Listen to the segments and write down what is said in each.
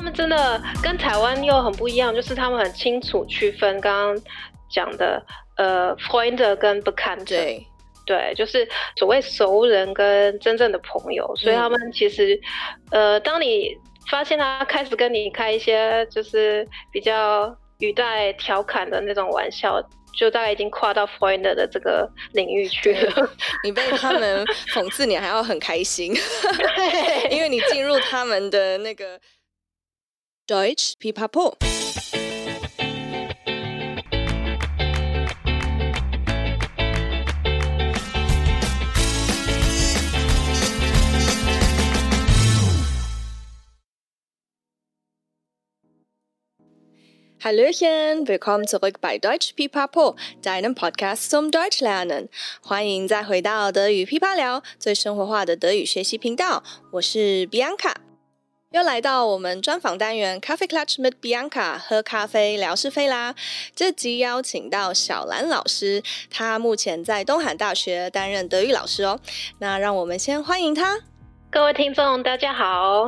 他们真的跟台湾又很不一样，就是他们很清楚区分刚刚讲的呃，Freunde 跟 Bekannte。对，对，就是所谓熟人跟真正的朋友。所以他们其实，嗯、呃，当你发现他开始跟你开一些就是比较语带调侃的那种玩笑，就大概已经跨到 Freunde 的这个领域去了。你被他们讽刺，你还要很开心，因为你进入他们的那个。Deutsch Pipapo。Hallöchen, willkommen zurück bei Deutsch Pipapo, deinem Podcast zum Deutsch lernen。欢迎再回到德语噼啪聊，最生活化的德语学习频道。我是 Bianca。又来到我们专访单元 Coffee Clutch with Bianca，喝咖啡聊是非啦。这集邀请到小兰老师，她目前在东海大学担任德语老师哦。那让我们先欢迎她。各位听众，大家好。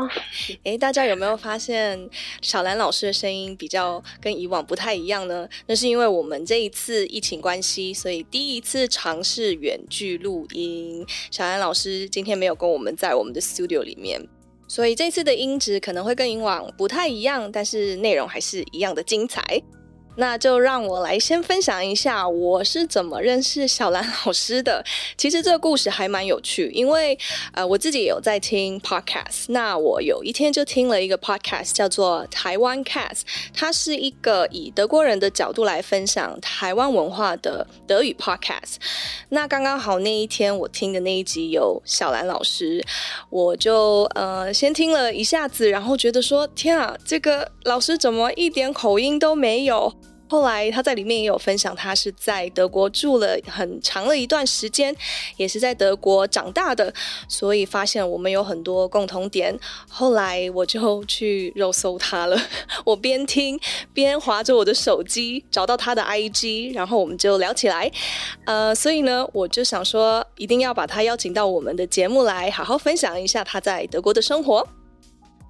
诶，大家有没有发现小兰老师的声音比较跟以往不太一样呢？那是因为我们这一次疫情关系，所以第一次尝试远距录音。小兰老师今天没有跟我们在我们的 studio 里面。所以这次的音质可能会跟以往不太一样，但是内容还是一样的精彩。那就让我来先分享一下我是怎么认识小兰老师的。其实这个故事还蛮有趣，因为呃我自己有在听 podcast。那我有一天就听了一个 podcast，叫做台湾 cast，它是一个以德国人的角度来分享台湾文化的德语 podcast。那刚刚好那一天我听的那一集有小兰老师，我就呃先听了一下子，然后觉得说天啊，这个老师怎么一点口音都没有？后来他在里面也有分享，他是在德国住了很长的一段时间，也是在德国长大的，所以发现我们有很多共同点。后来我就去肉搜他了，我边听边划着我的手机找到他的 IG，然后我们就聊起来。呃，所以呢，我就想说一定要把他邀请到我们的节目来，好好分享一下他在德国的生活。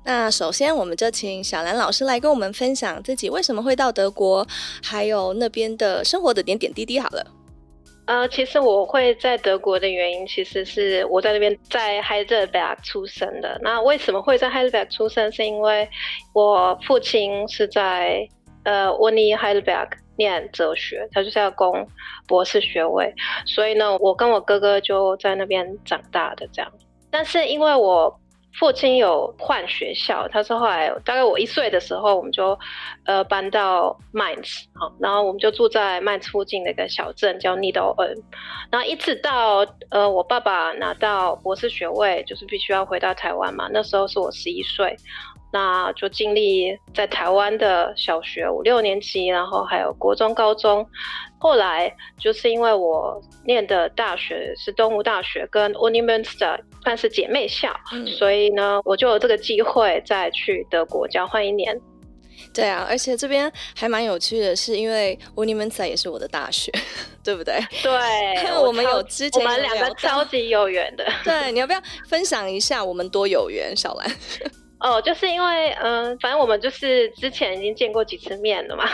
那首先，我们就请小兰老师来跟我们分享自己为什么会到德国，还有那边的生活的点点滴滴。好了，呃，其实我会在德国的原因，其实是我在那边在 Heidelberg 出生的。那为什么会在 Heidelberg 出生？是因为我父亲是在呃 Uni Heidelberg 念哲学，他就是要攻博士学位，所以呢，我跟我哥哥就在那边长大的这样。但是因为我父亲有换学校，他是后来大概我一岁的时候，我们就呃搬到 Mainz，好，然后我们就住在 Mainz 附近的一个小镇叫 Niederolm，然后一直到呃我爸爸拿到博士学位，就是必须要回到台湾嘛，那时候是我十一岁。那就经历在台湾的小学五六年级，然后还有国中、高中。后来就是因为我念的大学是东吴大学，跟 Uni Münster 算是姐妹校，嗯，所以呢，我就有这个机会再去德国交换一年。对啊，而且这边还蛮有趣的是，因为 Uni Münster 也是我的大学，对不对？对，我们有之前我们两个超级有缘的。对，你要不要分享一下我们多有缘，小兰？哦，就是因为，嗯、呃，反正我们就是之前已经见过几次面了嘛，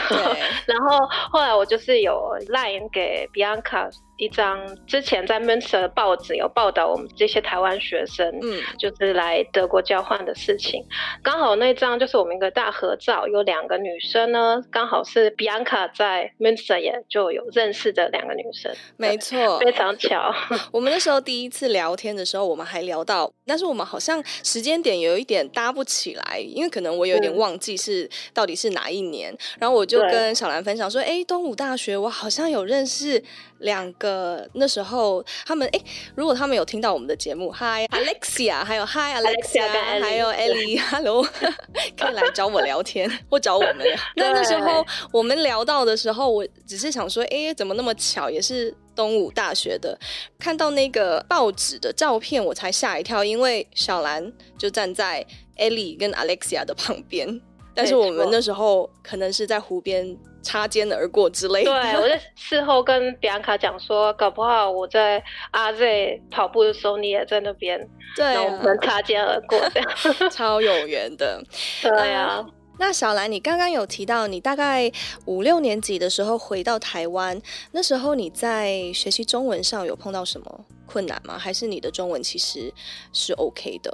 然后后来我就是有赖给 Bianca。一张之前在 Münster 的报纸有报道我们这些台湾学生，嗯，就是来德国交换的事情。刚好那张就是我们一个大合照，有两个女生呢，刚好是 Bianca 在 Münster 也就有认识的两个女生。没错，非常巧。我们那时候第一次聊天的时候，我们还聊到，但是我们好像时间点有一点搭不起来，因为可能我有点忘记是、嗯、到底是哪一年。然后我就跟小兰分享说：“哎，东武大学，我好像有认识。”两个那时候，他们哎，如果他们有听到我们的节目，Hi Alexia，还有 Hi Alexia，还有 Ellie，Hello，可以来找我聊天或找我们聊。那那时候我们聊到的时候，我只是想说，哎，怎么那么巧，也是东武大学的。看到那个报纸的照片，我才吓一跳，因为小兰就站在 Ellie 跟 Alexia 的旁边。但是我们那时候可能是在湖边擦肩而过之类的。对，我在事后跟比安卡讲说，搞不好我在阿 Z 跑步的时候，你也在那边，对、啊，我们擦肩而过，这样 超有缘的。对啊。嗯那小兰，你刚刚有提到你大概五六年级的时候回到台湾，那时候你在学习中文上有碰到什么困难吗？还是你的中文其实是 OK 的？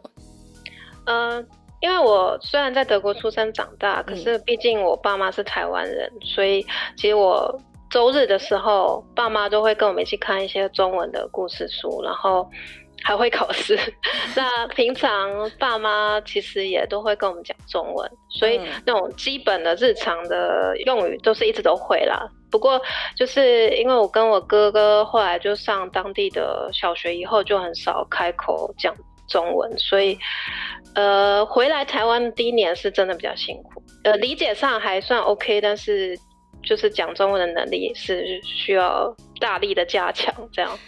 呃，因为我虽然在德国出生长大，可是毕竟我爸妈是台湾人，嗯，所以其实我周日的时候，爸妈都会跟我们一起看一些中文的故事书，然后。还会考试，那平常爸妈其实也都会跟我们讲中文，所以那种基本的日常的用语都是一直都会啦。不过就是因为我跟我哥哥后来就上当地的小学以后，就很少开口讲中文，所以呃回来台湾第一年是真的比较辛苦，呃理解上还算 OK，但是就是讲中文的能力是需要。大力的加强，这样，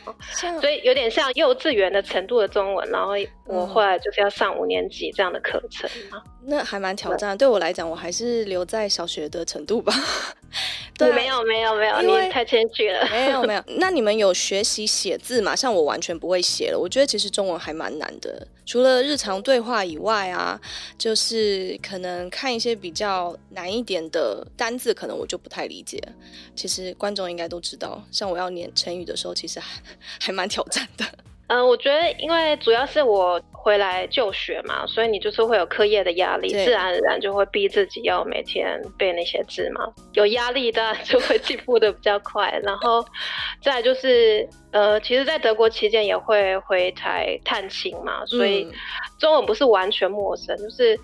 所以有点像幼稚园的程度的中文，然后我后来就是要上五年级这样的课程，嗯、那还蛮挑战。对我来讲，我还是留在小学的程度吧。对，没有没有没有，你太谦虚了。没有没有，那你们有学习写字吗？像我完全不会写了。我觉得其实中文还蛮难的，除了日常对话以外啊，就是可能看一些比较难一点的单字，可能我就不太理解。其实观众应该都知道，像我要念成语的时候，其实还 还蛮挑战的。嗯，我觉得因为主要是我回来就学嘛，所以你就是会有课业的压力，自然而然就会逼自己要每天背那些字嘛。有压力当然就会进步的比较快。然后再来就是，呃，其实，在德国期间也会回台探亲嘛，所以中文不是完全陌生，就是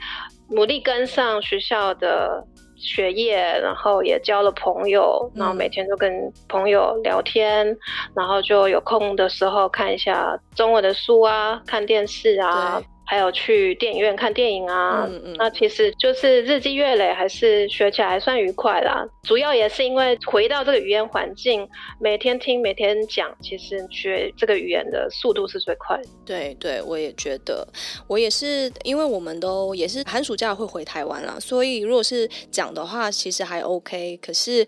努力跟上学校的。学业，然后也交了朋友，然后每天都跟朋友聊天，嗯，然后就有空的时候看一下中文的书啊，看电视啊。还有去电影院看电影啊，嗯嗯，那其实就是日积月累，还是学起来还算愉快啦。主要也是因为回到这个语言环境，每天听，每天讲，其实学这个语言的速度是最快的。对对，我也觉得，我也是，因为我们都也是寒暑假会回台湾啦，所以如果是讲的话，其实还 OK。可是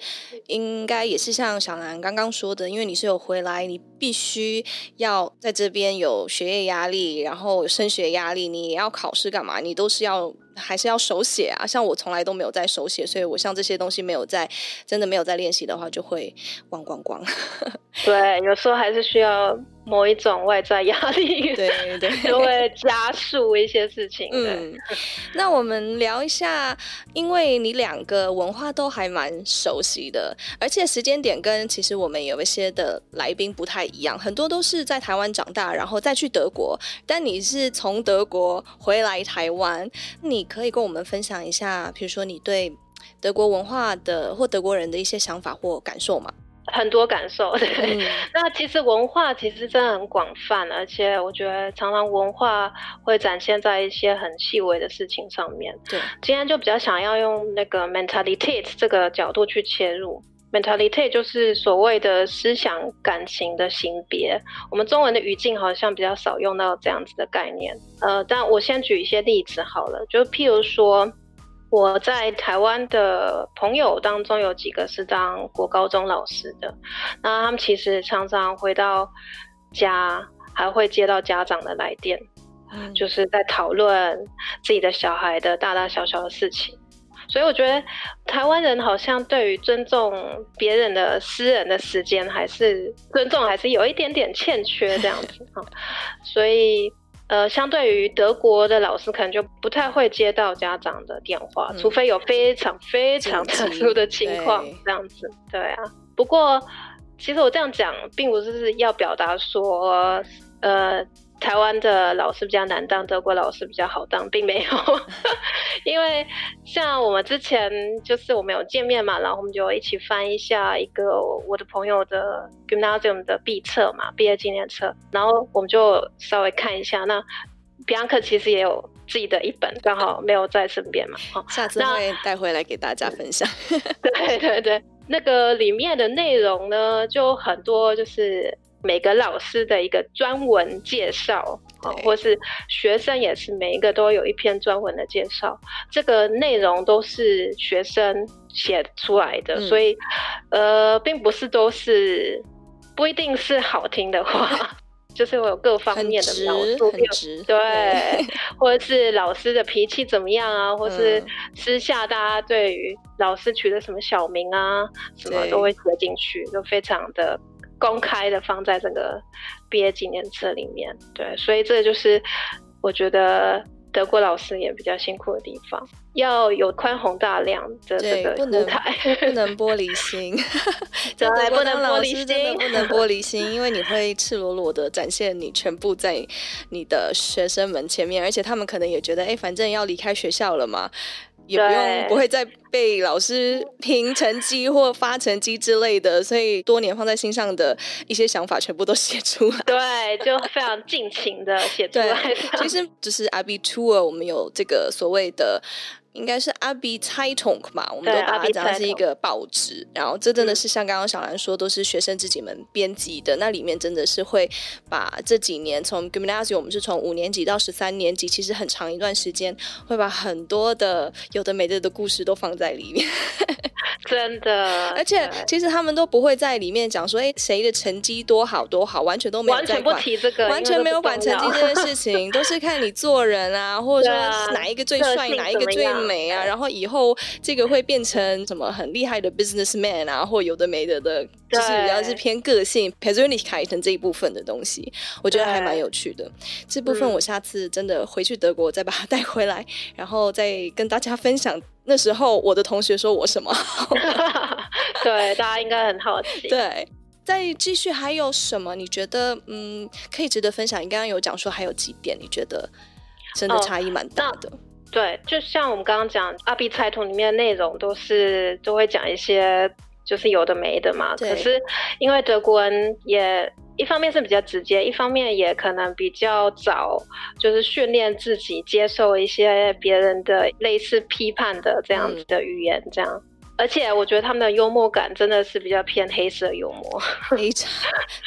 应该也是像小兰刚刚说的，因为你是有回来，你必须要在这边有学业压力，然后升学压力。哪里你也要考试干嘛？你都是要还是要手写啊？像我从来都没有在手写，所以我像这些东西没有在真的没有在练习的话，就会忘光光。对，有时候还是需要。某一种外在压力，对对，就会加速一些事情。嗯，那我们聊一下，因为你两个文化都还蛮熟悉的，而且时间点跟其实我们有一些的来宾不太一样，很多都是在台湾长大，然后再去德国，但你是从德国回来台湾，你可以跟我们分享一下，比如说你对德国文化的或德国人的一些想法或感受吗？很多感受，对。嗯、那其实文化其实真的很广泛，而且我觉得常常文化会展现在一些很细微的事情上面。对，今天就比较想要用那个 Mentalität 这个角度去切入。Mentalität 就是所谓的思想感情的型别。我们中文的语境好像比较少用到这样子的概念。呃，但我先举一些例子好了，就譬如说。我在台湾的朋友当中有几个是当国高中老师的，那他们其实常常回到家，还会接到家长的来电，嗯，就是在讨论自己的小孩的大大小小的事情。所以我觉得台湾人好像对于尊重别人的私人的时间，还是尊重还是有一点点欠缺这样子 啊，所以。呃，相对于德国的老师，可能就不太会接到家长的电话，嗯、除非有非常非常特殊的情况这样子。对啊，不过其实我这样讲，并不是要表达说，呃。台湾的老师比较难当，德国老师比较好当，并没有，因为像我们之前就是我们有见面嘛，然后我们就一起翻一下一个我的朋友的 Gymnasium 的毕册嘛，毕业纪念册，然后我们就稍微看一下。那比安克其实也有自己的一本，刚好没有在身边嘛，下次会带回来给大家分享。对对对，那个里面的内容呢，就很多就是。每个老师的一个专文介绍，或是学生也是每一个都有一篇专文的介绍，这个内容都是学生写出来的，嗯、所以呃，并不是都是不一定是好听的话。就是我有各方面的描述，对。或者是老师的脾气怎么样啊，或是私下大家对于老师取的什么小名啊，什么都会写进去，都非常的公开的放在这个毕业纪念册里面。对，所以这就是我觉得。德国老师也比较辛苦的地方，要有宽宏大量的这个舞台，不能玻璃心，对，不能玻璃心，真的不能玻璃心，因为你会赤裸裸的展现你全部在你的学生们前面，而且他们可能也觉得，哎、欸，反正要离开学校了嘛。也不用不会再被老师评成绩或发成绩之类的，所以多年放在心上的一些想法全部都 写出来。对，就非常尽情的写出来。其实就是 Abitur，我们有这个所谓的。应该是 Abi-Zeitung 嘛，我们都把它讲的是一个报纸。然后这真的是像刚刚小兰说，都是学生自己们编辑的。那里面真的是会把这几年从 Gymnasium，我们是从五年级到十三年级，其实很长一段时间，会把很多的有的没的的故事都放在里面。真的，而且其实他们都不会在里面讲说，哎，谁的成绩多好多好，完全都没有在管，完全不提这个，完全没有管成绩这件事情，都是看你做人啊，或者说哪一个最帅，哪一个最美啊，然后以后这个会变成什么很厉害的 businessman 啊，或有的没的的，就是比较是偏个性 Persönlichkeit 这一部分的东西，我觉得还蛮有趣的。这部分我下次真的回去德国再把它带回来，然后再跟大家分享。那时候我的同学说我什么？对，大家应该很好奇。对，再继续还有什么？你觉得嗯可以值得分享？你刚刚有讲说还有几点，你觉得真的差异蛮大的。哦，对，就像我们刚刚讲，Abi-Zeitung 里面的内容都是都会讲一些就是有的没的嘛。可是因为德国人也。一方面是比较直接，一方面也可能比较早，就是训练自己接受一些别人的类似批判的这样子的语言，这样。嗯而且我觉得他们的幽默感真的是比较偏黑色幽默，非常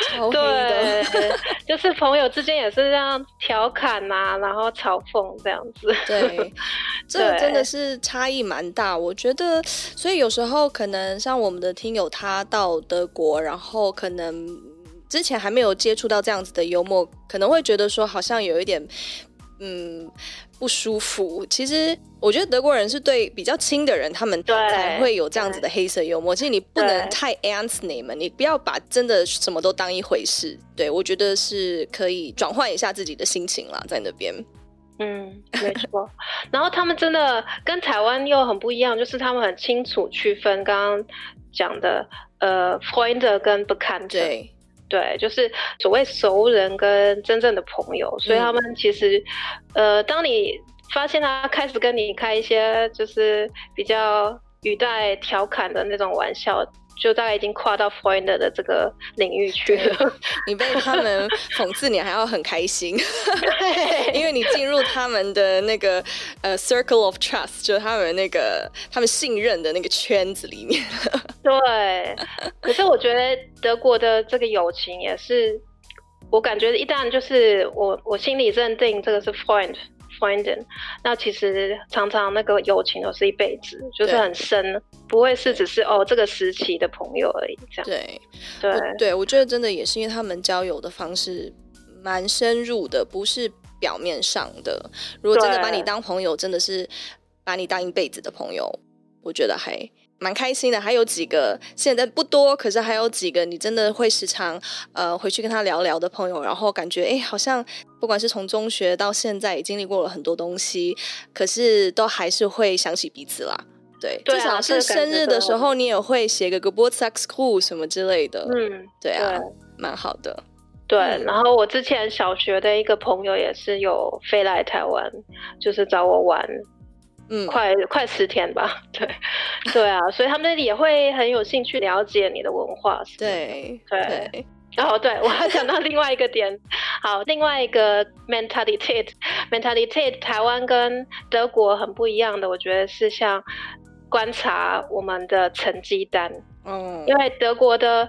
超黑的，对，就是朋友之间也是这样调侃呐、啊，然后嘲讽这样子。对，这个真的是差异蛮大。我觉得，所以有时候可能像我们的听友，他到德国，然后可能之前还没有接触到这样子的幽默，可能会觉得说好像有一点。嗯，不舒服。其实我觉得德国人是对比较亲的人，他们才会有这样子的黑色幽默。其实你不能太 ernst nehmen，你不要把真的什么都当一回事。对，我觉得是可以转换一下自己的心情啦，在那边。嗯，没错。然后他们真的跟台湾又很不一样，就是他们很清楚区分刚刚讲的呃，Freunde 跟 Bekannte。对。对，就是所谓熟人跟真正的朋友，所以他们其实，嗯、呃，当你发现他开始跟你开一些就是比较语带调侃的那种玩笑。就大概已经跨到 Freund 的这个领域去了，你被他们讽刺，你还要很开心，因为你进入他们的那个呃 circle of trust，就他们那个他们信任的那个圈子里面。对，可是我觉得德国的这个友情也是，我感觉一旦就是我我心里认定这个是 Freund。Freundin，那其实常常那个友情都是一辈子，就是很深，不会是只是哦这个时期的朋友而已。这样对对对，我觉得真的也是因为他们交友的方式蛮深入的，不是表面上的。如果真的把你当朋友，真的是把你当一辈子的朋友，我觉得还。蛮开心的，还有几个现在不多，可是还有几个你真的会时常呃回去跟他聊聊的朋友，然后感觉哎，好像不管是从中学到现在，也经历过了很多东西，可是都还是会想起彼此啦。对，对啊，至少是生日的时候，你也会写个 Geburtstagsgruß 什么之类的。嗯，对啊，蛮好的。对，然后我之前小学的一个朋友也是有飞来台湾，就是找我玩。嗯，快快十天吧，对，对啊，所以他们也会很有兴趣了解你的文化，对对。然后对，对我还想到另外一个点，好，另外一个 mentalität，mentalität，台湾跟德国很不一样的，我觉得是像观察我们的成绩单，嗯，因为德国的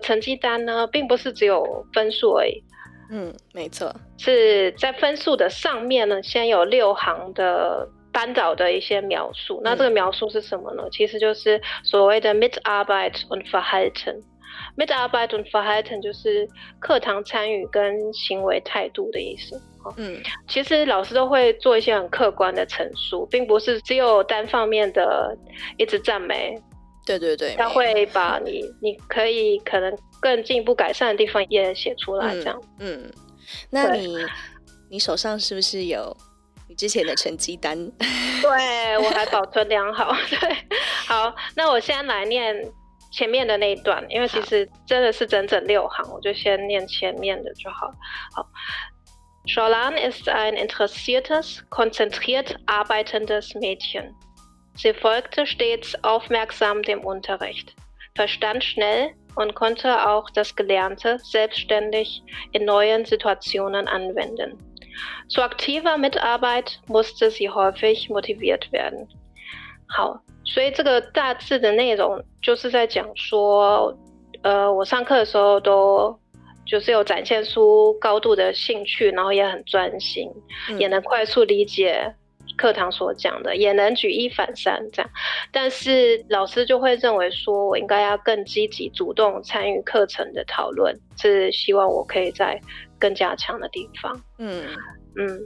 成绩单呢，并不是只有分数而已。嗯，没错，是在分数的上面呢，先有六行的班导的一些描述。那这个描述是什么呢？嗯、其实就是所谓的 Mitarbeit und Verhalten。Mitarbeit und Verhalten 就是课堂参与跟行为态度的意思。嗯，其实老师都会做一些很客观的陈述，并不是只有单方面的一直赞美。对对对，他会把你你可以可能更进一步改善的地方也写出来，这样。嗯，嗯，那你你手上是不是有你之前的成绩单？对，我还保存良好。对，好，那我先来念前面的那一段，因为其实真的是整整六行，我就先念前面的就好。好。Charlene ist ein interessiertes, konzentriert arbeitendes Mädchen. Sie folgte stets aufmerksam dem Unterricht, verstand schnell und konnte auch das Gelernte selbstständig in neuen Situationen anwenden. Zu aktiver Mitarbeit musste sie häufig motiviert werden. 好，所以这个大致的内容就是在讲说，呃，我上课的时候都。就是有展现出高度的兴趣，然后也很专心，嗯、也能快速理解课堂所讲的，也能举一反三这样。但是老师就会认为说，我应该要更积极主动参与课程的讨论，是希望我可以在更加强的地方。嗯嗯，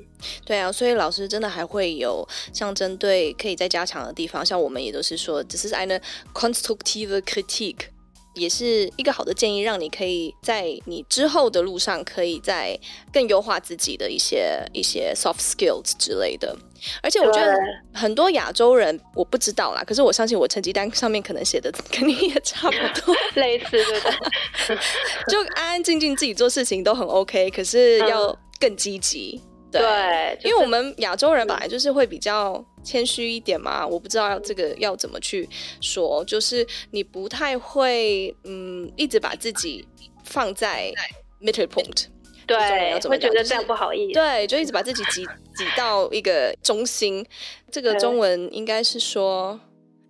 对啊，所以老师真的还会有像针对可以再加强的地方，像我们也都是说，只是 eine konstruktive critique，。也是一个好的建议，让你可以在你之后的路上，可以再更优化自己的一些一些 soft skills 之类的。而且我觉得很多亚洲人，我不知道啦，可是我相信我成绩单上面可能写的 跟你也差不多，类似，对不对？就安安静静自己做事情都很 OK，可是要更积极。嗯对，对就是、因为我们亚洲人本来就是会比较谦虚一点嘛，我不知道这个要怎么去说，就是你不太会，嗯，一直把自己放在 Mittelpunkt，对，会觉得这样不好意思，对，就一直把自己挤挤到一个中心，这个中文应该是说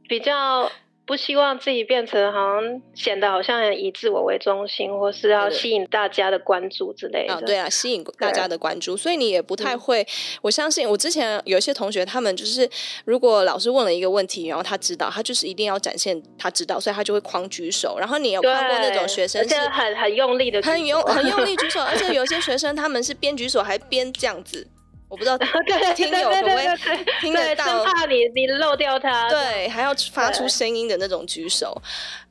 比较。不希望自己变成好像显得好像以自我为中心，或是要吸引大家的关注之类的。啊，对啊，吸引大家的关注，所以你也不太会。我相信我之前有一些同学，他们就是如果老师问了一个问题，然后他知道，他就是一定要展现他知道，所以他就会狂举手。然后你有看过那种学生是很很用力的，很用很用力 举手，而且有些学生他们是边举手还边这样子。我不知道 听友会不会 听得到，生怕你你漏掉它。对，还要发出声音的那种举手，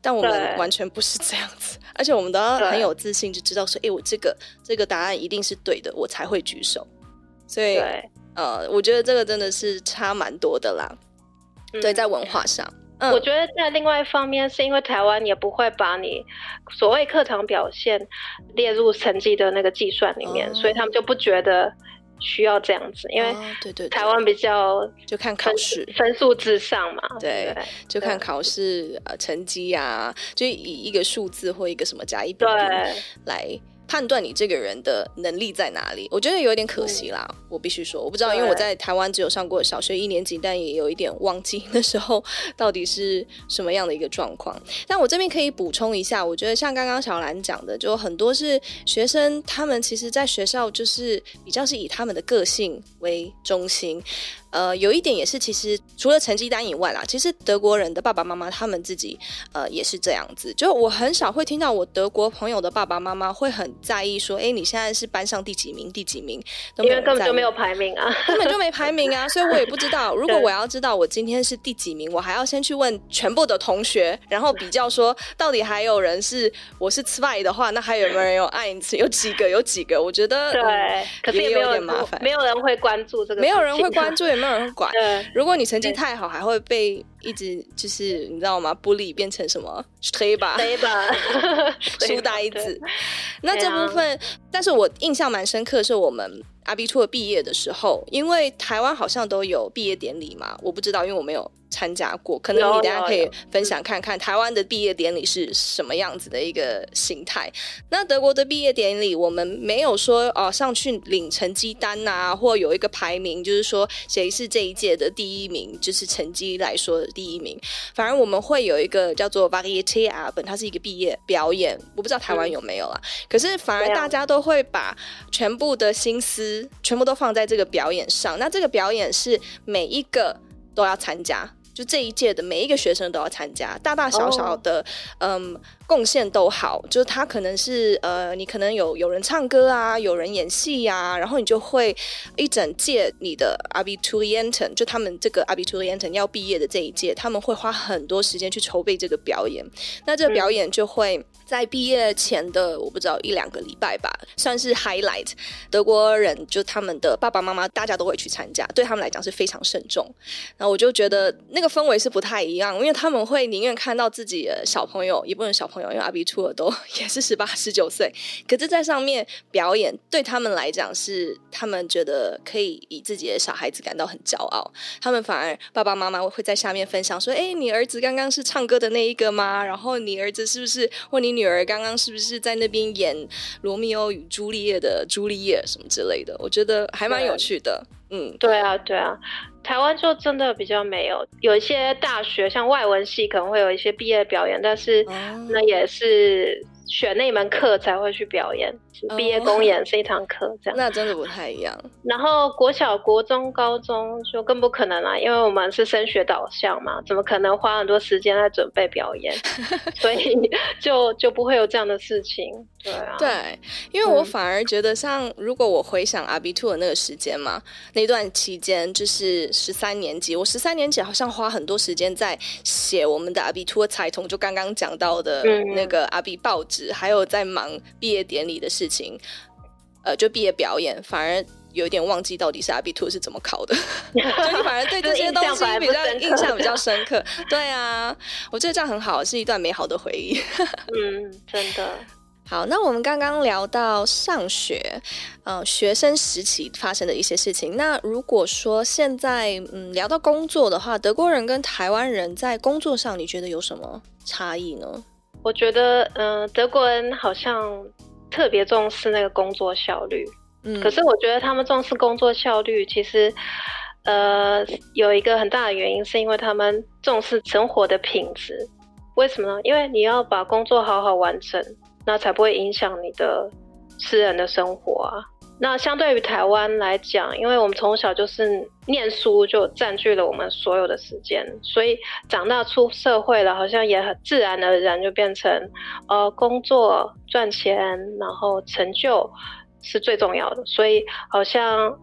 但我们完全不是这样子，而且我们都要很有自信，就知道说，哎，我这个这个答案一定是对的，我才会举手。所以，呃，我觉得这个真的是差蛮多的啦。对，在文化上，我觉得在另外一方面，是因为台湾也不会把你所谓课堂表现列入成绩的那个计算里面，所以他们就不觉得。需要这样子，因为对对，台湾比较就看考试分数至上嘛，对，对就看考试呃成绩啊，就以一个数字或一个什么甲乙丙丁来。判断你这个人的能力在哪里，我觉得有点可惜啦。嗯、我必须说，我不知道，因为我在台湾只有上过小学一年级，但也有一点忘记那时候到底是什么样的一个状况。但我这边可以补充一下，我觉得像刚刚小兰讲的，就很多是学生，他们其实在学校就是比较是以他们的个性为中心。呃，有一点也是，其实除了成绩单以外啦，其实德国人的爸爸妈妈他们自己呃也是这样子。就我很少会听到我德国朋友的爸爸妈妈会很在意说，哎，你现在是班上第几名？第几名？因为根本就没有排名啊，根本就没排名啊，所以我也不知道。如果 我要知道我今天是第几名，我还要先去问全部的同学，然后比较说到底还有人是我是 zwei 的话，那还有没有人有 eins？有几个？有几个？我觉得对，嗯、可是也有点麻烦，没有人会关注这个，没有人会关注，也没有人管。如果你成绩太好，还会被一直就是你知道吗？bully 变成什么 Streber Streber 书呆子。那这部分，但是我印象蛮深刻是我们。Abitur 毕业的时候，因为台湾好像都有毕业典礼嘛，我不知道，因为我没有参加过，可能你大家可以分享看看台湾的毕业典礼是什么样子的一个形态。那德国的毕业典礼，我们没有说哦上去领成绩单啊，或有一个排名，就是说谁是这一届的第一名，就是成绩来说第一名。反而我们会有一个叫做 Variety Abend，它是一个毕业表演，我不知道台湾有没有啊。嗯、可是反而大家都会把全部的心思全部都放在这个表演上。那这个表演是每一个都要参加。就这一届的每一个学生都要参加，大大小小的，oh. 嗯，贡献都好。就是他可能是呃，你可能有有人唱歌啊，有人演戏呀、啊，然后你就会一整届你的 Abiturienten，就他们这个 Abiturienten 要毕业的这一届，他们会花很多时间去筹备这个表演。那这个表演就会在毕业前的我不知道一两个礼拜吧，算是 highlight。德国人就他们的爸爸妈妈大家都会去参加，对他们来讲是非常慎重。然后我就觉得那。这个氛围是不太一样，因为他们会宁愿看到自己的小朋友，也不能小朋友，因为阿比出尔都 也是十八、十九岁，可是在上面表演，对他们来讲是他们觉得可以以自己的小孩子感到很骄傲。他们反而爸爸妈妈会在下面分享说：“哎，你儿子刚刚是唱歌的那一个吗？然后你儿子是不是或你女儿刚刚是不是在那边演《罗密欧与朱丽叶》的朱丽叶什么之类的？”我觉得还蛮有趣的。嗯，对啊，对啊。台湾就真的比较没有，有一些大学像外文系可能会有一些毕业表演，但是那也是。选那门课才会去表演，毕业公演是一堂课这样。那真的不太一样。然后国小、国中、高中就更不可能了，因为我们是升学导向嘛，怎么可能花很多时间来准备表演？所以就就不会有这样的事情。对啊，对，因为我反而觉得，像如果我回想阿比兔的那个时间嘛，那段期间就是十三年级，我十三年级好像花很多时间在写我们的阿比兔彩童，就刚刚讲到的那个阿比报纸。还有在忙毕业典礼的事情，呃，就毕业表演，反而有点忘记到底是阿比兔是怎么考的，所以你反而对这些东西比较印象比较深刻。对啊，我觉得这样很好，是一段美好的回忆。嗯，真的。好，那我们刚刚聊到上学，呃，学生时期发生的一些事情。那如果说现在嗯聊到工作的话，德国人跟台湾人在工作上，你觉得有什么差异呢？我觉得，嗯、呃，德国人好像特别重视那个工作效率。嗯，可是我觉得他们重视工作效率，其实，呃，有一个很大的原因，是因为他们重视生活的品质。为什么呢？因为你要把工作好好完成，那才不会影响你的私人的生活啊。那相对于台湾来讲，因为我们从小就是念书就占据了我们所有的时间，所以长大出社会了，好像也很自然而然就变成，呃，工作赚钱，然后成就是最重要的，所以好像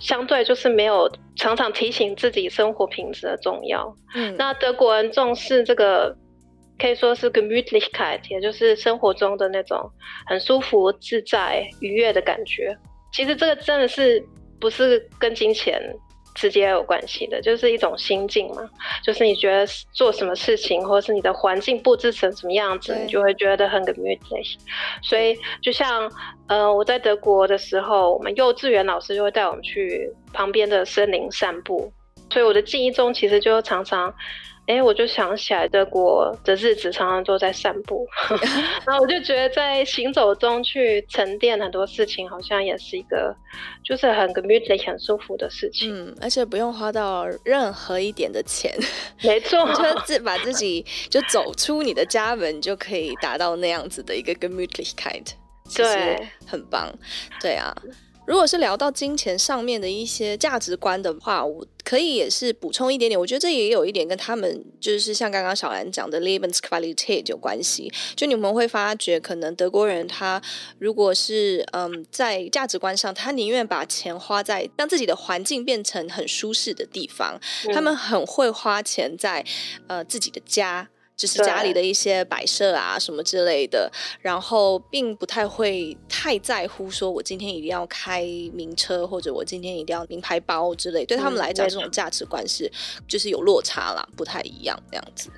相对就是没有常常提醒自己生活品质的重要。嗯，那德国人重视这个，可以说是 Gemütlichkeit，也就是生活中的那种很舒服、自在、愉悦的感觉。其实这个真的是不是跟金钱直接有关系的，就是一种心境嘛。就是你觉得做什么事情，或者是你的环境布置成什么样子，你就会觉得很 gemütlich。所以就像呃我在德国的时候，我们幼稚园老师就会带我们去旁边的森林散步，所以我的记忆中其实就常常。哎，我就想起来德国的日子，常常都在散步，然后我就觉得在行走中去沉淀很多事情，好像也是一个就是很 gemütlich 很舒服的事情。嗯，而且不用花到任何一点的钱，没错，就自把自己就走出你的家门，就可以达到那样子的一个 Gemütlichkeit，对，很棒，对啊。如果是聊到金钱上面的一些价值观的话，我可以也是补充一点点。我觉得这也有一点跟他们就是像刚刚小兰讲的 Lebensqualität 有关系。就你们会发觉，可能德国人他如果是嗯在价值观上，他宁愿把钱花在让自己的环境变成很舒适的地方，嗯、他们很会花钱在呃自己的家。就是家里的一些摆设啊，什么之类的，然后并不太会太在乎说，我今天一定要开名车，或者我今天一定要名牌包之类。对他们来讲，这种价值观是就是有落差啦，不太一样这样子。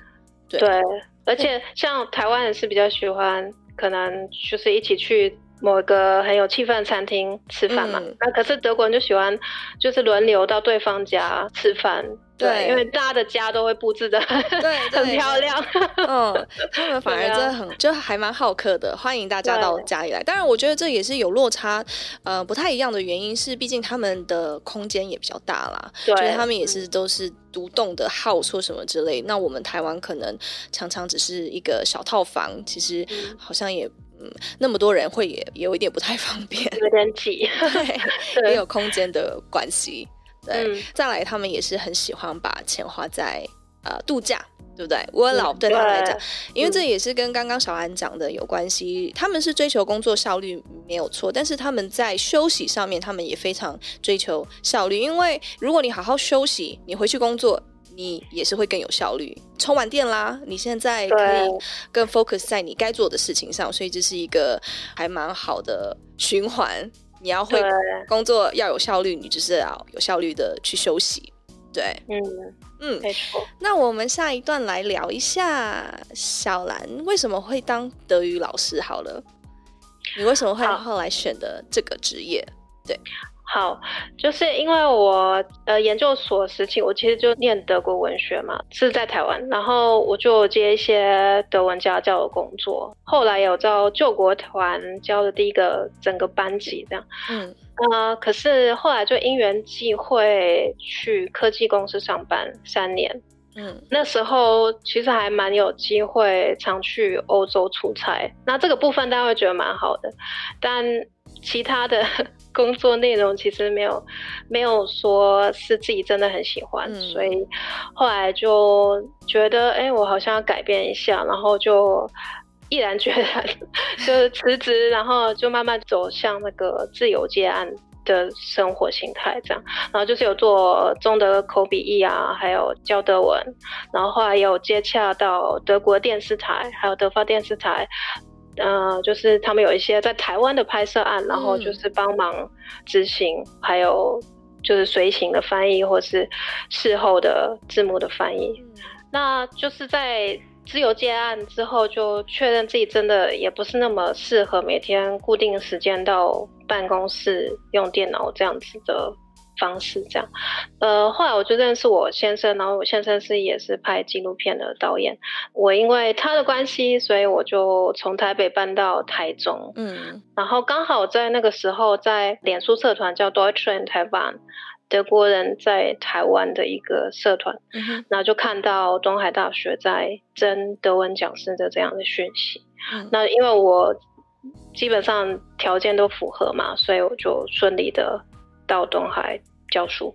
对，对，而且像台湾人是比较喜欢，可能就是一起去某一个很有气氛的餐厅吃饭嘛。嗯、那可是德国人就喜欢就是轮流到对方家吃饭。对，因为大家的家都会布置的对很漂亮。嗯，他们反而真的很、啊、就还蛮好客的，欢迎大家到家里来。当然，我觉得这也是有落差，呃，不太一样的原因是，毕竟他们的空间也比较大啦。对，就是他们也是都是独栋的 house 或什么之类。那我们台湾可能常常只是一个小套房，其实好像也嗯那么多人会也有一点不太方便，有点挤，对，也有空间的关系。对，嗯、再来，他们也是很喜欢把钱花在呃度假，对不对？我老对他们来讲，嗯、因为这也是跟刚刚小安讲的有关系。嗯、他们是追求工作效率没有错，但是他们在休息上面，他们也非常追求效率。因为如果你好好休息，你回去工作，你也是会更有效率，充完电啦，你现在可以更 focus 在你该做的事情上，所以这是一个还蛮好的循环。你要会工作要有效率，你就是要有效率的去休息。对，嗯嗯，没错。那我们下一段来聊一下小兰为什么会当德语老师好了。你为什么会后来选的这个职业？对。好，就是因为我呃研究所时期，我其实就念德国文学嘛，是在台湾，然后我就接一些德文家教的工作，后来有到救国团教的第一个整个班级这样，嗯，呃，可是后来就因缘际会去科技公司上班三年，嗯，那时候其实还蛮有机会常去欧洲出差，那这个部分大家会觉得蛮好的，但其他的。工作内容其实没有没有说是自己真的很喜欢，嗯、所以后来就觉得，哎、欸，我好像要改变一下，然后就毅然决然 就辞职，然后就慢慢走向那个自由接案的生活形态，这样，然后就是有做中德口笔译啊，还有教德文，然后后来有接洽到德国电视台，还有德法电视台。呃，就是他们有一些在台湾的拍摄案，然后就是帮忙执行，嗯、还有就是随行的翻译，或是事后的字幕的翻译。嗯、那就是在自由接案之后，就确认自己真的也不是那么适合每天固定时间到办公室用电脑这样子的。方式这样，呃，后来我就认识我先生，然后我先生是也是拍纪录片的导演。我因为他的关系，所以我就从台北搬到台中，嗯，然后刚好在那个时候，在脸书社团叫 Deutsche in Taiwan，德国人在台湾的一个社团，嗯，然后就看到东海大学在征德文讲师的这样的讯息，嗯，那因为我基本上条件都符合嘛，所以我就顺利的。到东海教书，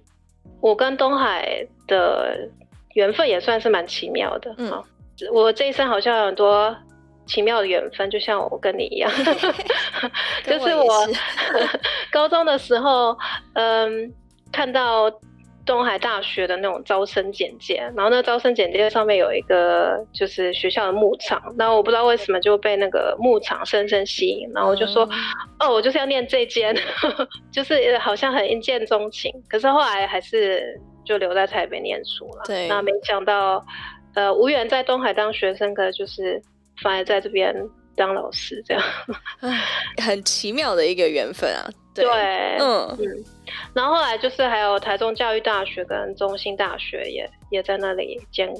我跟东海的缘分也算是蛮奇妙的。嗯，我这一生好像有很多奇妙的缘分，就像我跟你一样，就是我 高中的时候，嗯，看到。东海大学的那种招生简介，然后那招生简介上面有一个就是学校的牧场，然后我不知道为什么就被那个牧场深深吸引，然后我就说，嗯、哦，我就是要念这间，就是好像很一见钟情，可是后来还是就留在台北念书了。对，那没想到，呃，无缘在东海当学生，可就是反而在这边当老师，这样，很奇妙的一个缘分啊。对，对嗯嗯。然后后来就是还有台中教育大学跟中兴大学也也在那里兼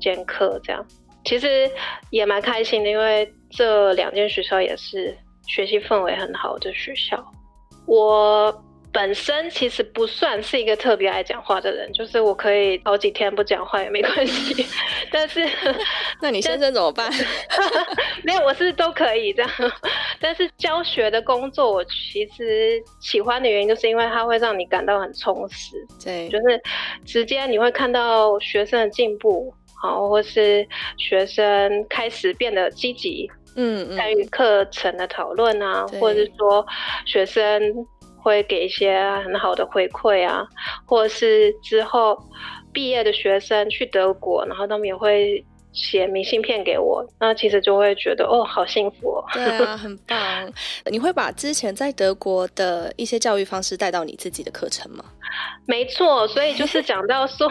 兼课，这样其实也蛮开心的，因为这两间学校也是学习氛围很好的学校。我本身其实不算是一个特别爱讲话的人，就是我可以好几天不讲话也没关系。但是，那你先生怎么办？没有，我是都可以这样。但是教学的工作，我其实喜欢的原因，就是因为它会让你感到很充实。对，就是直接你会看到学生的进步，好，或是学生开始变得积极，嗯，参与课程的讨论啊，或者是说学生。会给一些很好的回馈啊，或者是之后毕业的学生去德国，然后他们也会写明信片给我，那其实就会觉得哦，好幸福哦。对啊，很棒。你会把之前在德国的一些教育方式带到你自己的课程吗？没错，所以就是讲到说，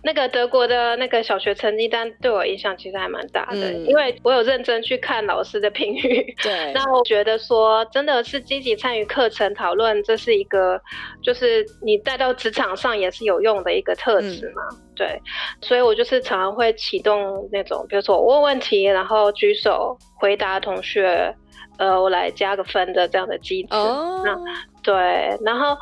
那个德国的那个小学成绩单对我影响其实还蛮大的，嗯，因为我有认真去看老师的评语。对，那我觉得说真的是积极参与课程讨论，这是一个就是你带到职场上也是有用的一个特质嘛。嗯、对，所以我就是常常会启动那种，比如说我问问题，然后举手回答同学，呃，我来加个分的这样的机制。哦，那对，然后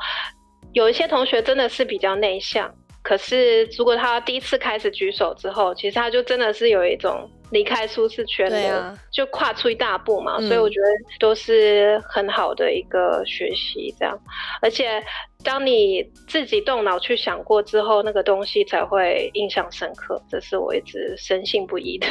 有一些同学真的是比较内向。可是，如果他第一次开始举手之后，其实他就真的是有一种离开舒适圈的，啊、就跨出一大步嘛。嗯、所以我觉得都是很好的一个学习，这样。而且，当你自己动脑去想过之后，那个东西才会印象深刻。这是我一直深信不疑的。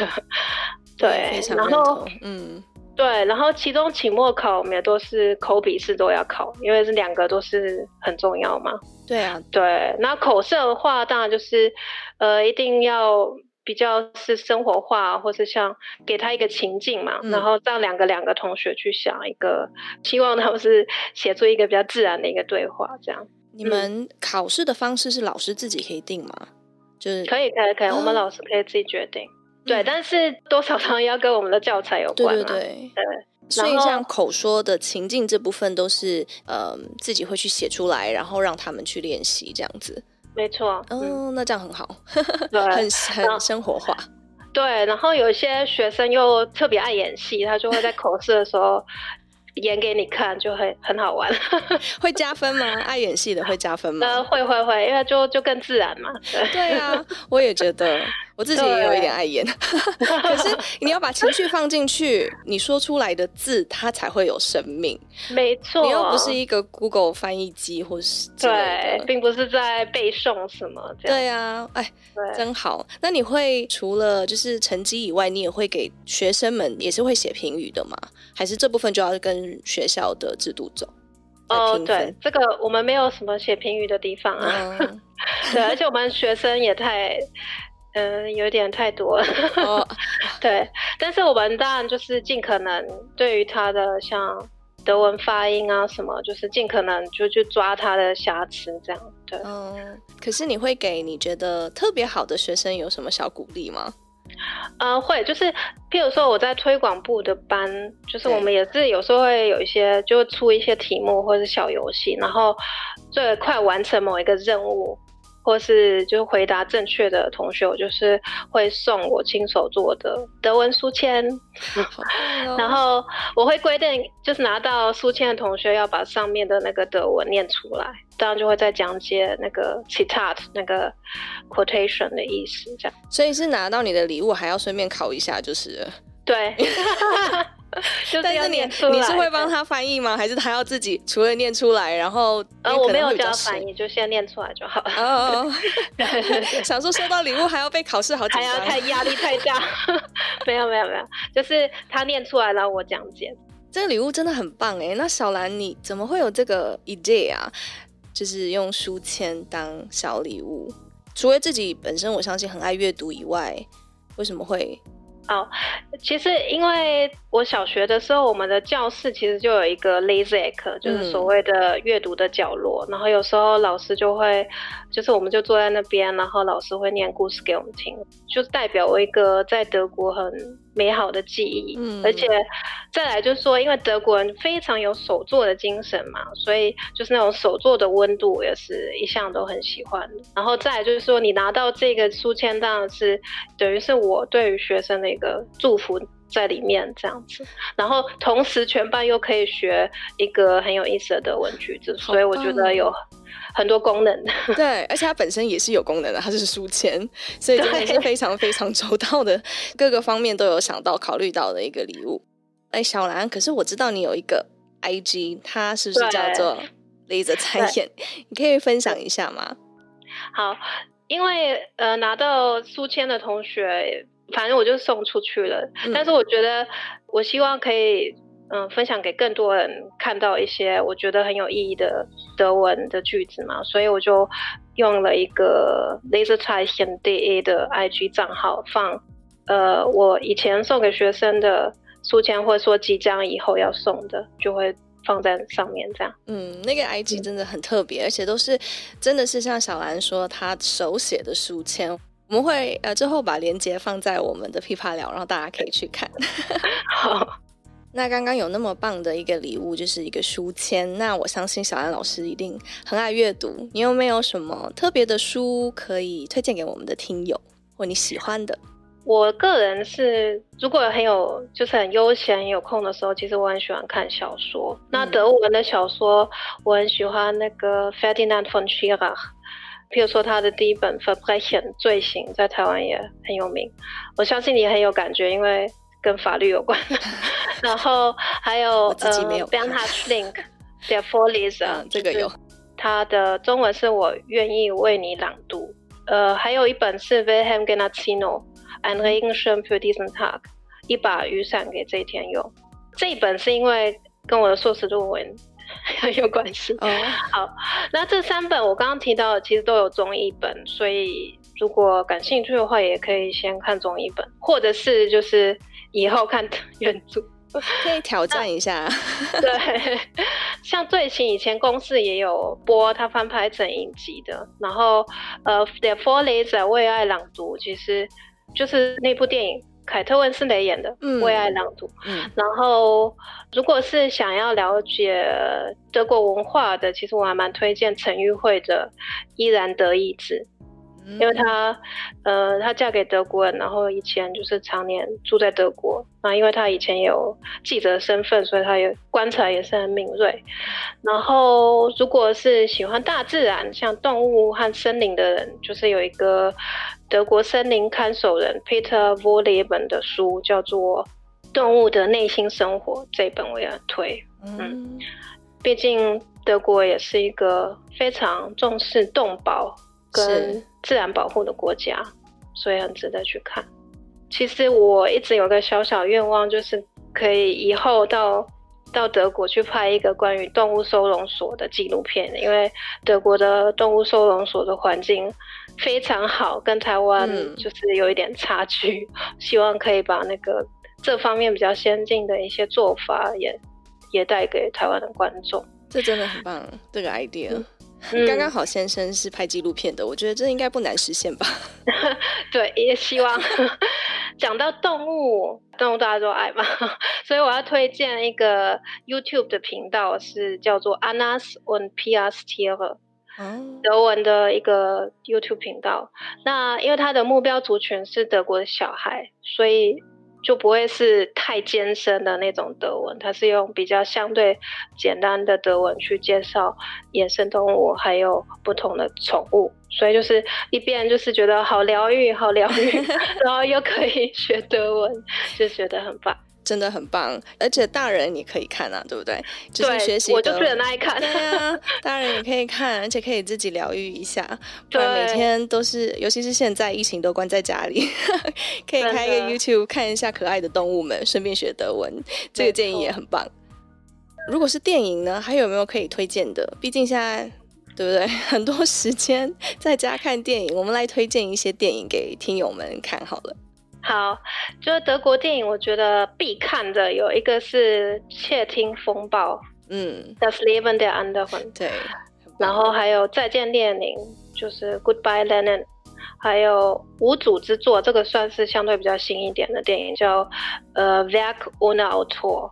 对，然后，嗯。对，然后其中、期末考我们也都是口笔试都要考，因为这两个都是很重要嘛。对啊，对。那口试的话，当然就是，呃，一定要比较是生活化，或是像给他一个情境嘛，嗯、然后让两个两个同学去想一个，希望他们是写出一个比较自然的一个对话，这样。你们考试的方式是老师自己可以定吗？就是可以，可以，可以，哦、我们老师可以自己决定。对，但是多少常 要跟我们的教材有关嘛？对对对。对，所以像口说的情境这部分都是呃自己会去写出来，然后让他们去练习这样子。没错。哦，嗯，那这样很好，对，很很生活化。对，然后有一些学生又特别爱演戏，他就会在口试的时候。演给你看就很很好玩，会加分吗？爱演戏的会加分 吗？呃，会会会，因为就就更自然嘛。对对啊，我也觉得，我自己也有一点爱演。可是你要把情绪放进去，你说出来的字它才会有生命。没错，你又不是一个 Google 翻译机或是对，并不是在背诵什么这样。对啊，哎，真好。那你会除了就是成绩以外，你也会给学生们也是会写评语的吗？还是这部分就要跟学校的制度走？哦，对，这个我们没有什么写评语的地方啊。嗯、对，而且我们学生也太，嗯、呃，有点太多了。哦、对，但是我们当然就是尽可能对于他的像德文发音啊什么，就是尽可能就去抓他的瑕疵这样。对，嗯。可是你会给你觉得特别好的学生有什么小鼓励吗？呃，会就是，譬如说我在推广部的班，就是我们也是有时候会有一些，就出一些题目或者是小游戏，然后最快完成某一个任务。或是就是回答正确的同学，我就是会送我亲手做的德文书签，然后我会规定，就是拿到书签的同学要把上面的那个德文念出来，这样就会再讲解那个 citat 那个 quotation 的意思，这样。所以是拿到你的礼物，还要顺便考一下，就是对。但是你你是会帮他翻译吗？还是他要自己除了念出来，然后呃我没有教翻译，就先念出来就好了。哦，想说收到礼物还要被考试，好还要太压力太大。没有没有没有，就是他念出来然后我讲解。这个礼物真的很棒哎！那小兰你怎么会有这个 idea 啊？就是用书签当小礼物，除了自己本身我相信很爱阅读以外，为什么会？哦，其实因为我小学的时候，我们的教室其实就有一个 Leseecke，就是所谓的阅读的角落。嗯、然后有时候老师就会，就是我们就坐在那边，然后老师会念故事给我们听，就代表我一个在德国很美好的记忆。嗯，而且再来就是说，因为德国人非常有手作的精神嘛，所以就是那种手作的温度也是一向都很喜欢的。然后再来就是说，你拿到这个书签，当然是等于是我对于学生的一个祝福在里面这样子。然后同时全班又可以学一个很有意思的德文句子，所以我觉得有很多功能。对，而且它本身也是有功能的，它是书签，所以真的是非常非常周到的，各个方面都有想到、考虑到的一个礼物。哎，小兰，可是我知道你有一个 IG，它是不是叫做 Laser 猜验？你可以分享一下吗？好，因为呃，拿到书签的同学，反正我就送出去了。嗯、但是我觉得，我希望可以嗯、呃，分享给更多人看到一些我觉得很有意义的德文的句子嘛，所以我就用了一个 Laser 猜验 DA 的 IG 账号放呃，我以前送给学生的。书签或者说即将以后要送的，就会放在上面这样。嗯，那个 IG 真的很特别，而且都是真的是像小兰说她手写的书签，我们会呃之后把链接放在我们的噼啪聊，然后大家可以去看。好。那刚刚有那么棒的一个礼物，就是一个书签。那我相信小安老师一定很爱阅读。你有没有什么特别的书可以推荐给我们的听友，或你喜欢的？我个人是，如果很有就是很悠闲有空的时候，其实我很喜欢看小说。嗯、那德文的小说，我很喜欢那个 Ferdinand von Schirach，譬如说他的第一本《Verbrechen》罪行，在台湾也很有名。我相信你很有感觉，因为。跟法律有关，然后还有 呃，Bernhard Schlink Der Vorleser，这个有，他的中文是我愿意为你朗读。呃，还有一本是 Wilhelm Genazzino Ein Regenschirm für diesen Tag，一把雨伞给这一天用。这一本是因为跟我的硕士论文很 有关系。哦，好，那这三本我刚刚提到的其实都有中译本，所以如果感兴趣的话，也可以先看中译本，或者是就是。以后看原著 可以挑战一下，对，像最新以前公司也有播，他翻拍成影集的。然后呃 The Four Leaves 为爱朗读，其实就是那部电影，凯特温斯雷演的《为爱朗读》。嗯，然后如果是想要了解德国文化的，其实我还蛮推荐陈玉慧的《依然德意志》。因为她，呃，她嫁给德国人，然后以前就是常年住在德国。那因为她以前有记者身份，所以她也观察也是很敏锐。然后，如果是喜欢大自然，像动物和森林的人，就是有一个德国森林看守人 Peter Wohlleben 的书，叫做《动物的内心生活》，这本我也很推。嗯，毕竟德国也是一个非常重视动保跟自然保护的国家，所以很值得去看。其实我一直有个小小愿望，就是可以以后到到德国去拍一个关于动物收容所的纪录片，因为德国的动物收容所的环境非常好，跟台湾就是有一点差距。嗯、希望可以把那个这方面比较先进的一些做法也也带给台湾的观众。这真的很棒，这个 idea。嗯刚刚好，先生是拍纪录片的，嗯，我觉得这应该不难实现吧？对，也希望。讲到动物，动物大家都爱嘛，所以我要推荐一个 YouTube 的频道，是叫做 Annas und Pias Tiere，嗯，德文的一个 YouTube 频道。那因为他的目标族群是德国的小孩，所以。就不会是太艰深的那种德文，它是用比较相对简单的德文去介绍野生动物，还有不同的宠物，所以就是一边就是觉得好疗愈，好疗愈，然后又可以学德文，就觉得很棒。真的很棒，而且大人也可以看啊，对不对？就是学习，我就最爱看。对啊，大人也可以看，而且可以自己疗愈一下。对，每天都是，尤其是现在疫情都关在家里，可以开一个 YouTube 看一下可爱的动物们，顺便学德文。这个建议也很棒。如果是电影呢，还有没有可以推荐的？毕竟现在对不对？很多时间在家看电影，我们来推荐一些电影给听友们看好了。好，就是德国电影，我觉得必看的有一个是《窃听风暴》，嗯，Das Leben der anderen，对，然后还有《再见列宁》，就是 Goodbye Lenin，还有无主之作，这个算是相对比较新一点的电影，叫呃 Werk ohne Autor，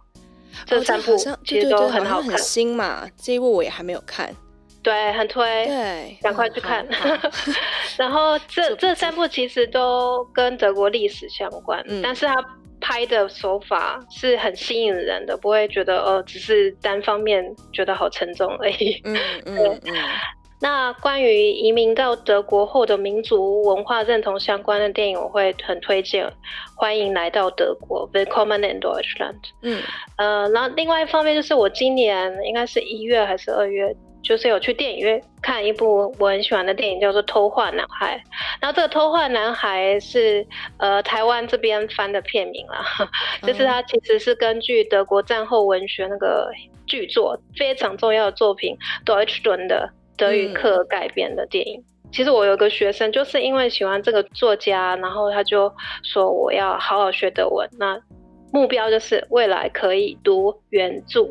这三部其实都很好看，哦、很新嘛，这一部我也还没有看。对，很推，对，赶快去看。嗯、然后这这三部其实都跟德国历史相关，嗯，但是他拍的手法是很吸引人的，不会觉得呃只是单方面觉得好沉重而已。嗯嗯嗯。那关于移民到德国后的民族文化认同相关的电影，我会很推荐。欢迎来到德国，Willkommen in Deutschland。嗯，呃，然后另外一方面就是我今年应该是一月还是二月。就是有去电影院看一部我很喜欢的电影，叫做《偷换男孩》。然后这个《偷换男孩》是呃台湾这边翻的片名啦，就是它其实是根据德国战后文学那个巨作非常重要的作品《Deutsch Stunde》的德语课改编的电影。嗯。其实我有个学生就是因为喜欢这个作家，然后他就说我要好好学德文。那目标就是未来可以读原著。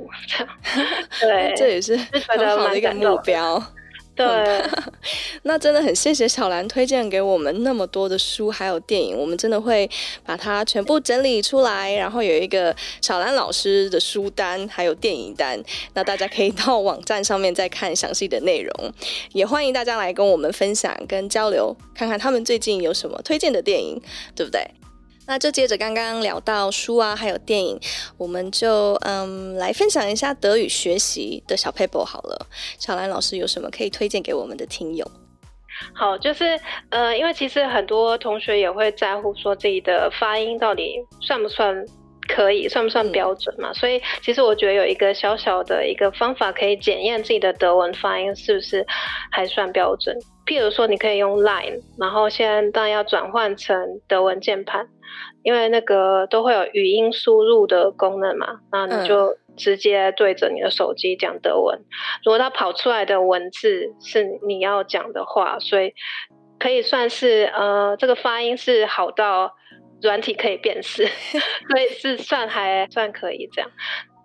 对，这也是很好的一个目标。对，那真的很谢谢小兰推荐给我们那么多的书，还有电影，我们真的会把它全部整理出来，然后有一个小兰老师的书单，还有电影单，那大家可以到网站上面再看详细的内容，也欢迎大家来跟我们分享跟交流，看看他们最近有什么推荐的电影，对不对？那就接着刚刚聊到书啊，还有电影，我们就嗯来分享一下德语学习的小 paper 好了。小兰老师有什么可以推荐给我们的听友？好，就是呃，因为其实很多同学也会在乎说自己的发音到底算不算可以，算不算标准嘛。嗯。所以其实我觉得有一个小小的一个方法可以检验自己的德文发音是不是还算标准。譬如说，你可以用 Line，然后现在当然要转换成德文键盘。因为那个都会有语音输入的功能嘛，那你就直接对着你的手机讲德文。嗯。如果它跑出来的文字是你要讲的话，所以可以算是呃，这个发音是好到软体可以辨识，所以是算还算可以这样。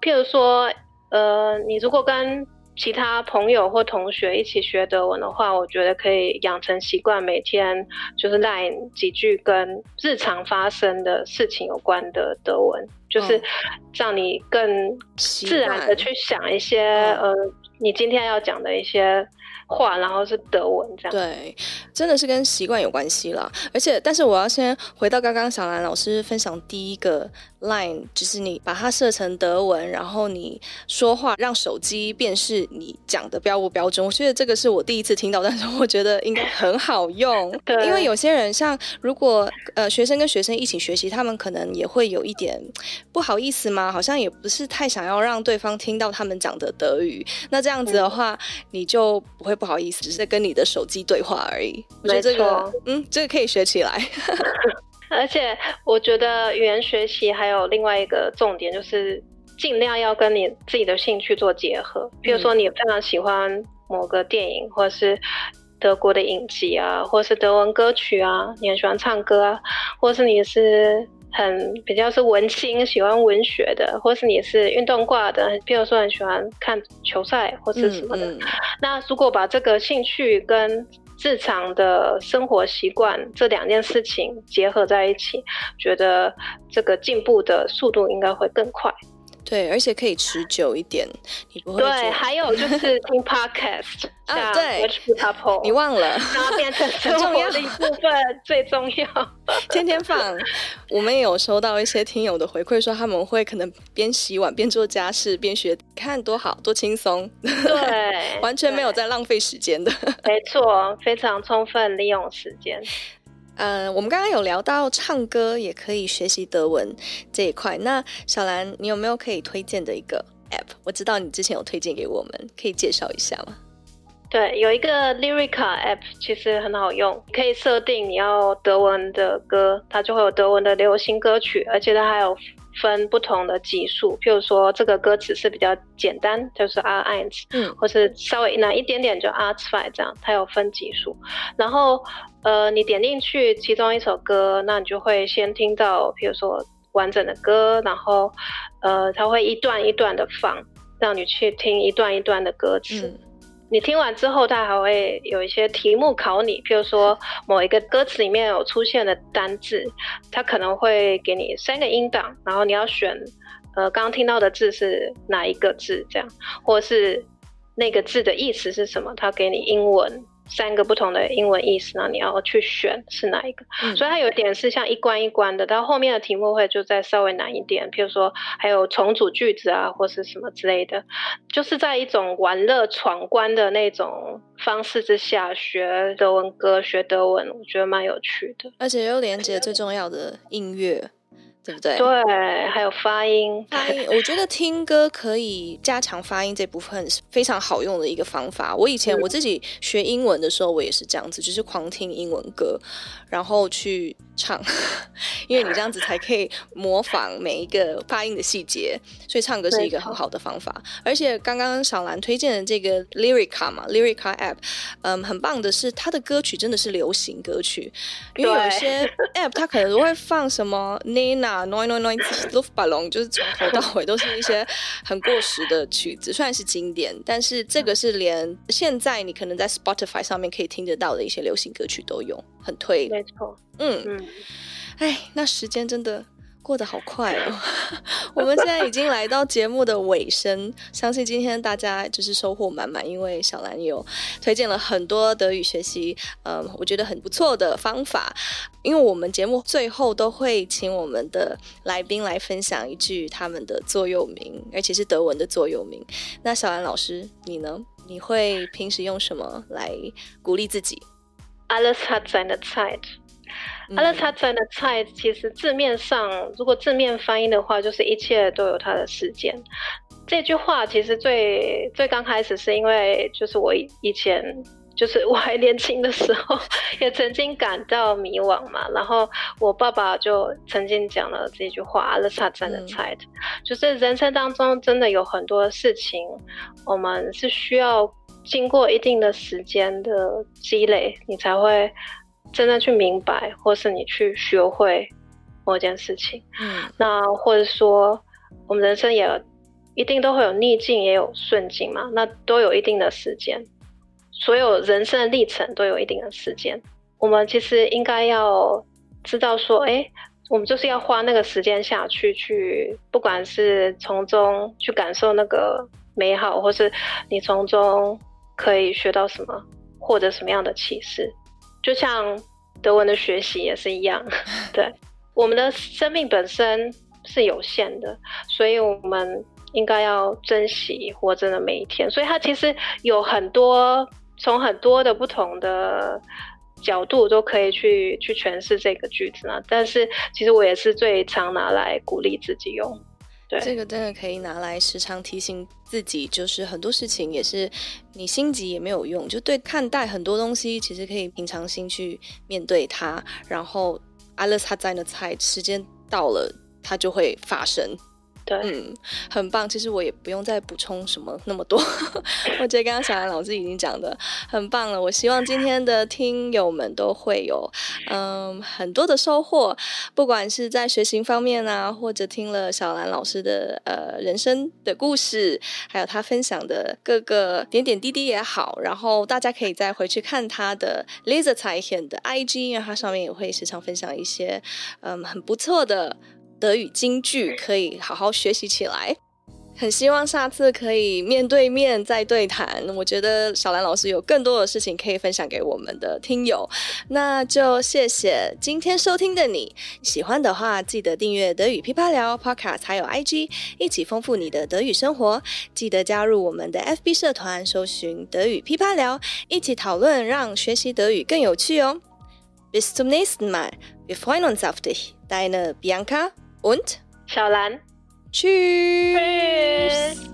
譬如说，呃，你如果跟其他朋友或同学一起学德文的话，我觉得可以养成习惯，每天就是赖几句跟日常发生的事情有关的德文，就是让你更自然的去想一些呃，你今天要讲的一些。话，然后是德文这样。对，真的是跟习惯有关系啦。而且，但是我要先回到刚刚小兰老师分享第一个 line，就是你把它设成德文，然后你说话让手机辨识你讲的标不标准。我觉得这个是我第一次听到，但是我觉得应该很好用。对，因为有些人像如果呃学生跟学生一起学习，他们可能也会有一点不好意思嘛，好像也不是太想要让对方听到他们讲的德语。那这样子的话，嗯、你就不会。不好意思，只是跟你的手机对话而已。我觉得这个，嗯，这个可以学起来。而且我觉得语言学习还有另外一个重点，就是尽量要跟你自己的兴趣做结合。比如说，你非常喜欢某个电影，或者是德国的影集啊，或者是德文歌曲啊，你很喜欢唱歌啊，或者是你是。很比较是文青，喜欢文学的，或是你是运动挂的，比如说很喜欢看球赛或是什么的。嗯嗯、那如果把这个兴趣跟日常的生活习惯这两件事情结合在一起，觉得这个进步的速度应该会更快。对，而且可以持久一点，你不会。对，还有就是听 podcast 啊，对，像你忘了，然后变成生活的一部分，最重要。天天放，我们也有收到一些听友的回馈，说他们会可能边洗碗边做家事边学，看多好多轻松，对，完全没有在浪费时间的，没错，非常充分利用时间。呃，我们刚刚有聊到唱歌也可以学习德文这一块，那小兰，你有没有可以推荐的一个 app？我知道你之前有推荐给我们，可以介绍一下吗？对，有一个 Lyrica app，其实很好用，可以设定你要德文的歌，它就会有德文的流行歌曲，而且它还有。分不同的级数，譬如说这个歌词是比较简单，就是 R1，嗯，或是稍微难一点点就 R2 这样，它有分级数。然后呃，你点进去其中一首歌，那你就会先听到，譬如说完整的歌，然后呃，它会一段一段的放，让你去听一段一段的歌词。嗯你听完之后，他还会有一些题目考你，譬如说某一个歌词里面有出现的单字，他可能会给你三个音档，然后你要选，呃，刚刚听到的字是哪一个字，这样，或是那个字的意思是什么，他给你英文。三个不同的英文意思，那你要去选是哪一个？嗯、所以它有点是像一关一关的，到后面的题目会就再稍微难一点，譬如说还有重组句子啊，或是什么之类的，就是在一种玩乐闯关的那种方式之下学德文歌、学德文，我觉得蛮有趣的，而且又连接最重要的音乐。对不对？对，还有发音。发音，我觉得听歌可以加强发音这部分是非常好用的一个方法。我以前我自己学英文的时候，我也是这样子，就是狂听英文歌，然后去唱，因为你这样子才可以模仿每一个发音的细节，所以唱歌是一个很好的方法。而且刚刚小兰推荐的这个 Lyrica 嘛，Lyrica App，嗯，很棒的是它的歌曲真的是流行歌曲，因为有些 App 它可能都会放什么 Nena Noin Noin Noin Luftballon，就是从头到尾都是一些很过时的曲子，虽然是经典，但是这个是连现在你可能在 Spotify 上面可以听得到的一些流行歌曲都有，很推。没错。嗯嗯，哎，那时间真的过得好快哦。我们现在已经来到节目的尾声，相信今天大家就是收获满满，因为小兰有推荐了很多德语学习，嗯，我觉得很不错的方法。因为我们节目最后都会请我们的来宾来分享一句他们的座右铭，而且是德文的座右铭。那小兰老师，你呢？你会平时用什么来鼓励自己？Alles hat seine Zeit。Alles hat seine Zeit，其实字面上，如果字面翻译的话，就是一切都有它的时间。这句话其实最最刚开始是因为，就是我以前，就是我还年轻的时候，也曾经感到迷惘嘛。然后我爸爸就曾经讲了这句话：Alles hat seine Zeit，就是人生当中真的有很多事情，我们是需要经过一定的时间的积累，你才会。真的去明白，或是你去学会某件事情，嗯，那或者说我们人生也一定都会有逆境，也有顺境嘛，那都有一定的时间，所有人生的历程都有一定的时间。我们其实应该要知道说，哎、欸，我们就是要花那个时间下去，去不管是从中去感受那个美好，或是你从中可以学到什么，获得什么样的启示。就像德文的学习也是一样，对，我们的生命本身是有限的，所以我们应该要珍惜活着的每一天。所以它其实有很多从很多的不同的角度都可以去去诠释这个句子呢。但是其实我也是最常拿来鼓励自己用。这个真的可以拿来时常提醒自己，就是很多事情也是你心急也没有用，就对看待很多东西，其实可以平常心去面对它，然后阿乐他在那菜时间到了，它就会发生。对，嗯，很棒。其实我也不用再补充什么那么多，我觉得刚刚小兰老师已经讲的很棒了。我希望今天的听友们都会有嗯很多的收获，不管是在学习方面啊，或者听了小兰老师的呃人生的故事，还有他分享的各个点点滴滴也好，然后大家可以再回去看他的 Lesezeichen 的 IG，因为他上面也会时常分享一些嗯很不错的。德语金句可以好好学习起来，很希望下次可以面对面再对谈。我觉得小兰老师有更多的事情可以分享给我们的听友，那就谢谢今天收听的你。喜欢的话，记得订阅德语噼啪聊 Podcast，还有 IG，一起丰富你的德语生活。记得加入我们的 FB 社团，搜寻德语噼啪聊，一起讨论，让学习德语更有趣哦。Bis zum nächsten Mal. Wir freuen uns auf dich. Deine Bianca. Und 小兰，去。Tschüss